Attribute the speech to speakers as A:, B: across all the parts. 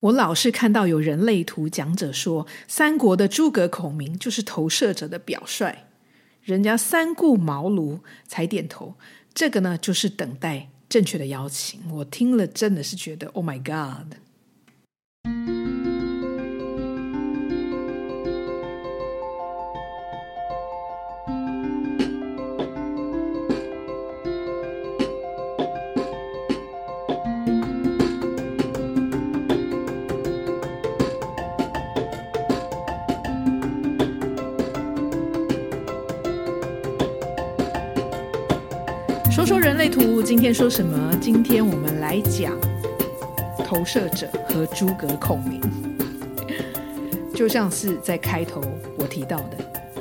A: 我老是看到有人类图讲者说，三国的诸葛孔明就是投射者的表率，人家三顾茅庐才点头，这个呢就是等待正确的邀请。我听了真的是觉得，Oh my God！类图，今天说什么？今天我们来讲投射者和诸葛孔明。就像是在开头我提到的，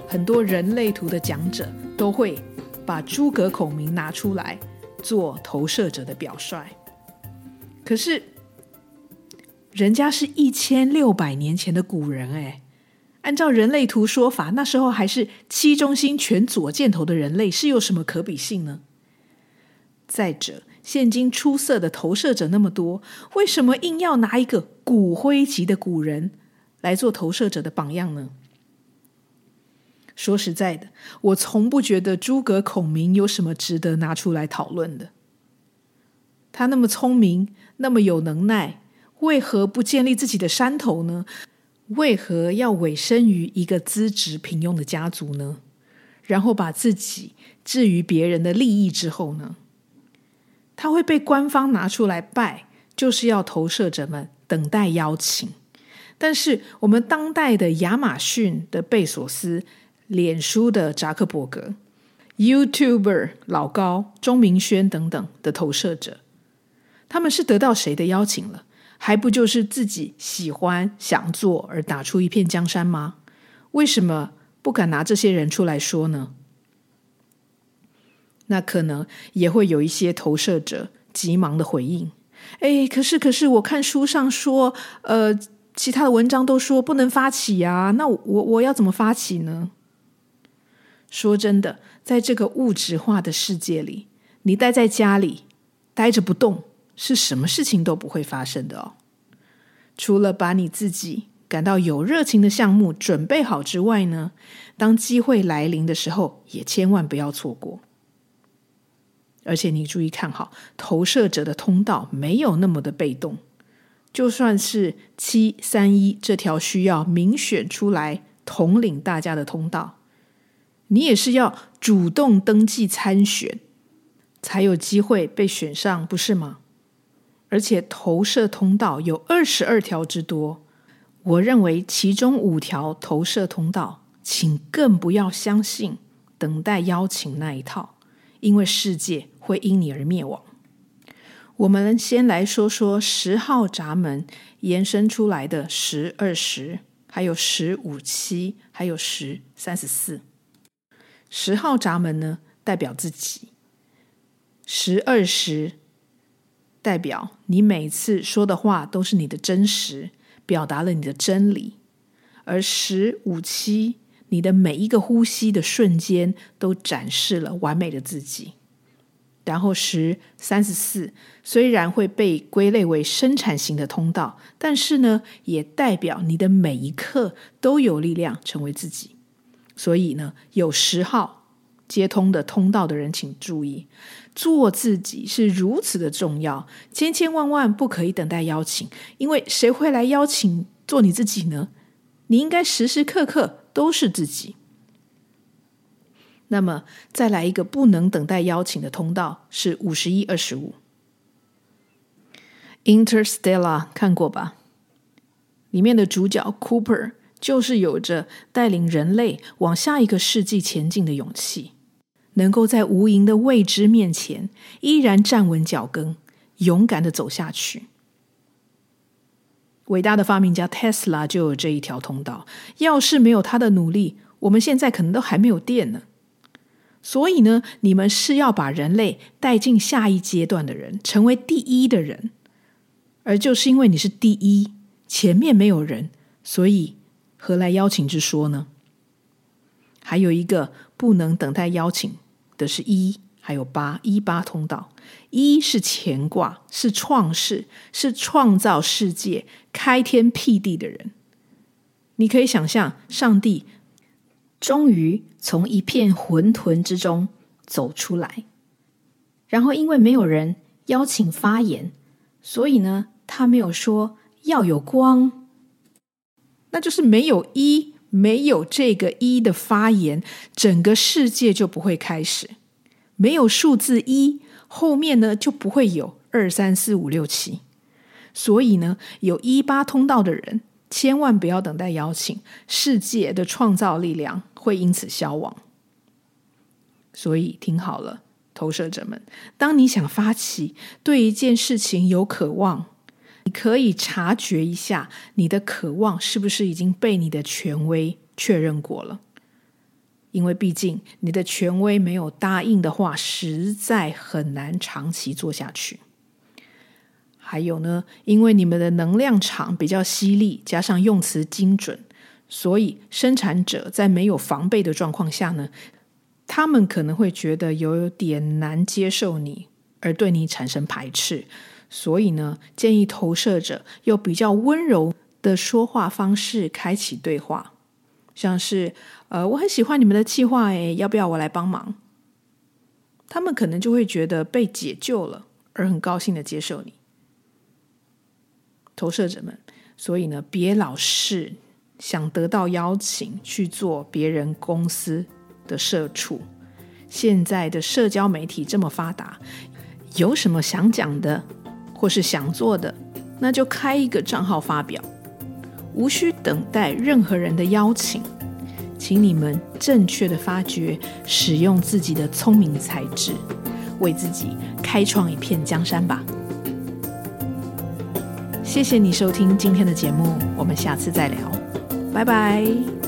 A: 很多人类图的讲者都会把诸葛孔明拿出来做投射者的表率。可是，人家是一千六百年前的古人哎，按照人类图说法，那时候还是七中心全左箭头的人类，是有什么可比性呢？再者，现今出色的投射者那么多，为什么硬要拿一个骨灰级的古人来做投射者的榜样呢？说实在的，我从不觉得诸葛孔明有什么值得拿出来讨论的。他那么聪明，那么有能耐，为何不建立自己的山头呢？为何要委身于一个资质平庸的家族呢？然后把自己置于别人的利益之后呢？他会被官方拿出来拜，就是要投射者们等待邀请。但是我们当代的亚马逊的贝索斯、脸书的扎克伯格、YouTuber 老高、钟明轩等等的投射者，他们是得到谁的邀请了？还不就是自己喜欢想做而打出一片江山吗？为什么不敢拿这些人出来说呢？那可能也会有一些投射者急忙的回应：“哎，可是可是，我看书上说，呃，其他的文章都说不能发起啊，那我我要怎么发起呢？”说真的，在这个物质化的世界里，你待在家里待着不动，是什么事情都不会发生的哦。除了把你自己感到有热情的项目准备好之外呢，当机会来临的时候，也千万不要错过。而且你注意看好，投射者的通道没有那么的被动。就算是七三一这条需要民选出来统领大家的通道，你也是要主动登记参选，才有机会被选上，不是吗？而且投射通道有二十二条之多，我认为其中五条投射通道，请更不要相信等待邀请那一套，因为世界。会因你而灭亡。我们先来说说十号闸门延伸出来的十二十，还有十五七，还有十三十四。十号闸门呢，代表自己；十二十代表你每次说的话都是你的真实，表达了你的真理；而十五七，你的每一个呼吸的瞬间都展示了完美的自己。然后十三十四虽然会被归类为生产型的通道，但是呢，也代表你的每一刻都有力量成为自己。所以呢，有十号接通的通道的人，请注意，做自己是如此的重要，千千万万不可以等待邀请，因为谁会来邀请做你自己呢？你应该时时刻刻都是自己。那么，再来一个不能等待邀请的通道是五十一二十五。Interstellar 看过吧？里面的主角 Cooper 就是有着带领人类往下一个世纪前进的勇气，能够在无垠的未知面前依然站稳脚跟，勇敢的走下去。伟大的发明家 Tesla 就有这一条通道，要是没有他的努力，我们现在可能都还没有电呢。所以呢，你们是要把人类带进下一阶段的人，成为第一的人。而就是因为你是第一，前面没有人，所以何来邀请之说呢？还有一个不能等待邀请的是一，还有八一八通道。一是乾卦，是创世，是创造世界、开天辟地的人。你可以想象，上帝终于从一片混沌之中走出来，然后因为没有人邀请发言，所以呢，他没有说要有光，那就是没有一，没有这个一的发言，整个世界就不会开始。没有数字一，后面呢就不会有二三四五六七。所以呢，有一八通道的人。千万不要等待邀请，世界的创造力量会因此消亡。所以听好了，投射者们，当你想发起对一件事情有渴望，你可以察觉一下，你的渴望是不是已经被你的权威确认过了？因为毕竟你的权威没有答应的话，实在很难长期做下去。还有呢，因为你们的能量场比较犀利，加上用词精准，所以生产者在没有防备的状况下呢，他们可能会觉得有点难接受你，而对你产生排斥。所以呢，建议投射者用比较温柔的说话方式开启对话，像是呃，我很喜欢你们的计划，诶，要不要我来帮忙？他们可能就会觉得被解救了，而很高兴的接受你。投射者们，所以呢，别老是想得到邀请去做别人公司的社畜。现在的社交媒体这么发达，有什么想讲的或是想做的，那就开一个账号发表，无需等待任何人的邀请。请你们正确的发掘，使用自己的聪明才智，为自己开创一片江山吧。谢谢你收听今天的节目，我们下次再聊，拜拜。